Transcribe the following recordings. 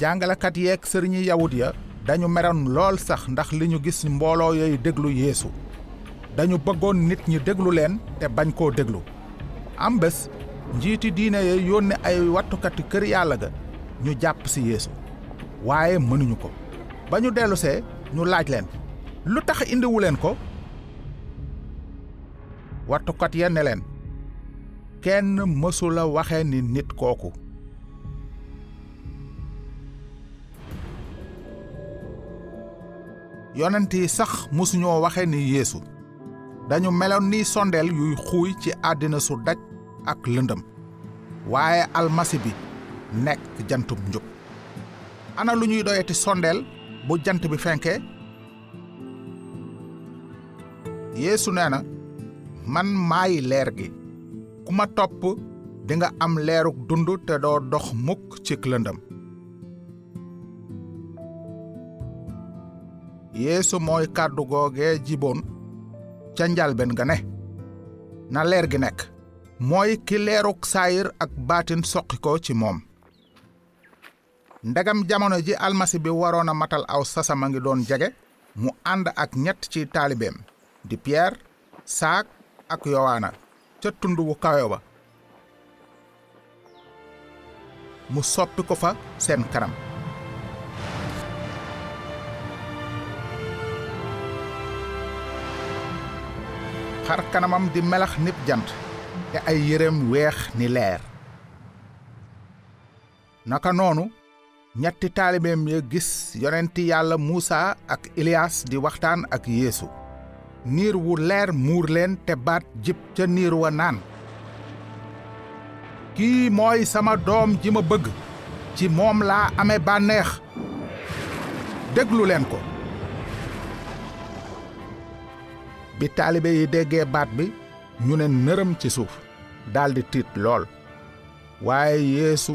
jàngalekat yeeg sëriñi yawut ya dañu meroon lool sax ndax li ñu gis mbooloo yooyu déglu yeesu. dañu bëggoon nit ñi déglu leen te bañ koo déglu. am bés njiiti diine ya yónni ay wattukati kër yàlla ga ñu jàpp si yeesu. waaye mënuñu ko. ba ñu dellusee ñu laaj leen lu tax indiwu leen ko? wattukat ya ne leen kenn mësula waxe ni nit kooku yonent yi sax mësuñoo waxe ni yeesu. Dañu meloon ni sondeel yuy xuuy ci àddina su daj ak lëndëm. Waaye almasi bi nekk jantub njub. Ana lu ñuy doyati bu jant bi fenkee yeesu nee man maay leer gi. Ku topp di nga am leeruk dund te doo dox mukk ci lëndëm yeesu mooy kàddu googee jiboon ca njalben ga ne na leer gi nekk mooy ki leeruk saayir ak baatin soqi ko ci moom. Ndegam jamono ji almasi bi waroon a matal aw sasama ngi doon jege mu ànd ak ñett ci taalibeem di Pierre saak ak yowaana ca tund wu kawe ba mu soppi ko fa seen kanam xar kanamam di melax nib jant te ay yéreem weex ni leer. Naka noonu ñetti taalibeem ya gis yonenti yàlla muusa ak ilias di waxtaan ak yeesu. Niir wu leer muur leen te baat jib ca niir wa naan. Kii mooy sama doom ji ma bëgg ci moom laa amee bànneex. Déglu leen ko bi taalibe yi déggee baat bi ñu ne nërëm ci suuf daldi tiit lool. Waaye yeesu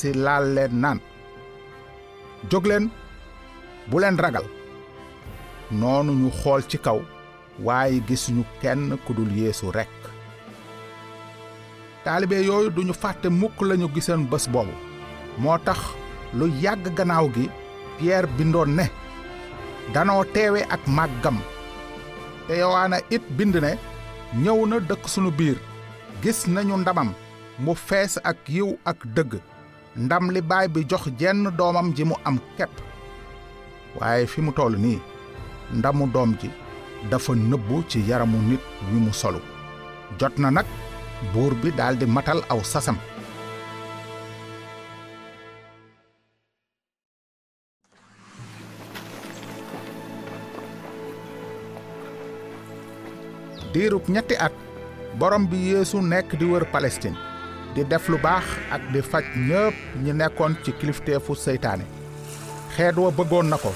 si laal leen naan jóg leen bu leen ragal. Noonu ñu xool ci kaw waaye gisuñu kenn ku dul yeesu rekk. Taalibe yooyu duñu fàtte mukk lañu giseen bés boobu. Moo tax lu yàgg gannaaw gi Pierre bindoon ne danoo teewe ak màggam te yowaana it bind ne ñëw na dëkk sunu biir gis nañu ndamam mu fees ak yiw ak dëgg ndam li baay bi jox jenn doomam ji mu am kepp. Waaye fi mu toll nii ndamu doom ji dafa nëbbu ci yaramu nit wi mu solu. Jot na nag buur bi daldi matal aw sasam. Diirub ñetti at borom bi yeesu nekk di wër palestine di def lu baax ak di faj ñépp ñi nekkoon ci kilifteefu seytaane. Xeet wa bëggoon na ko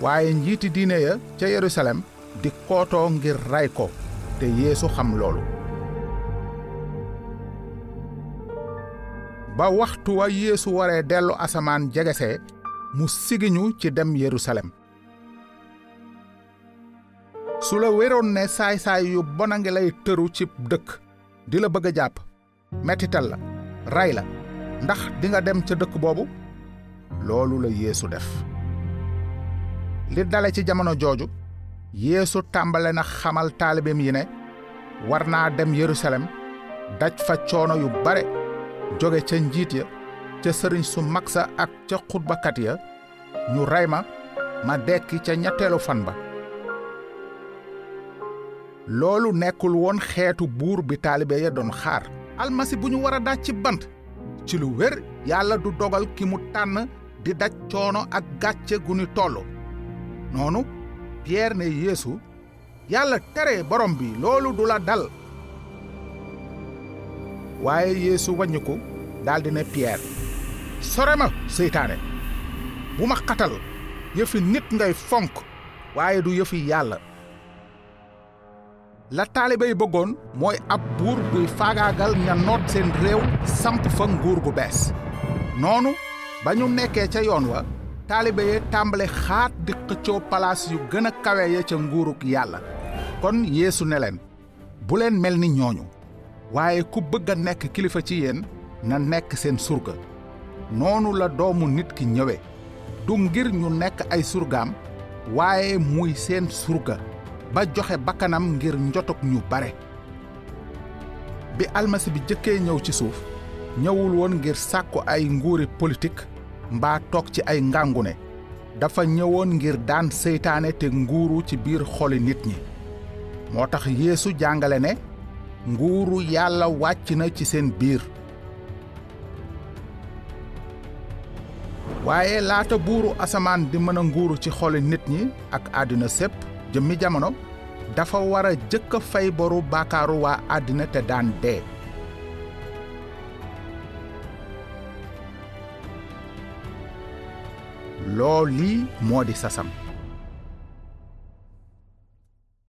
waaye njiiti diine ya ca yerusalem di kootoo ngir ray ko te yeesu xam loolu. Ba waxtu wa yeesu waree dellu asamaan jegesee mu sigiñu ci dem yerusalem su la wéroon ne saay-saay yu bona lay tëru ci dëkk di la bëgg a jàpp mettital la ray la ndax dinga dem ca dëkk boobu loolu la yeesu def li dale ci jamono jooju yeesu tàmbale na xamal taalibeem yi ne war naa dem yerusalem daj fa coono yu bare jóge ca njiit ya ca sëriñ su mag sa ak ca xutbakat ya ñu ma ma dekki ca ñetteelu fan ba loolu nekkul woon xeetu buur bi taalibe ya doon xaar. Almasi bu ñu war a daj ci bant. Ci lu wér yàlla du dogal ki mu tànn di daj coono ak gàcce gu ñu toll. Noonu Pierre ne Yeesu yàlla tere borom bi loolu du la dal. Waaye Yeesu wàññiku daldi ne Pierre sore ma seytaane. Bu ma xatal. Yëfi nit ngay fonk waaye du yëfi yàlla la taalibe yi bëggoon mooy ab buur buy faagaagal ña noot seen réew samp fa nguur gu bees. Noonu ba ñu nekkee ca yoon wa taalibe yi tàmbale xaat di xëccoo palaas yu gën a kawe ya ca nguuruk yàlla. Kon yeesu ne leen bu leen mel ni ñooñu. Waaye ku bëgg a nekk kilifa ci yéen na nekk seen surga. Noonu la doomu nit ki ñëwe du ngir ñu nekk ay surgaam waaye muy seen surga ba joxe bakkanam ngir njotok ñu bare. Bi almasi bi jëkkee ñëw ci suuf ñëwul woon ngir sàkku ay nguuri politique mbaa toog ci ay ngàngune dafa ñëwoon ngir daan seytaane te nguuru ci biir xoli nit ñi. Moo tax yeesu jàngale ne nguuru yàlla wàcc na ci seen biir. Waaye laata buuru asamaan di mën a nguuru ci xoli nit ñi ak àddina sépp jëmmi jamono dafa war a jëkk a fay boru baakaaru waa àddina te daan dee. Lool lii moo di sasam.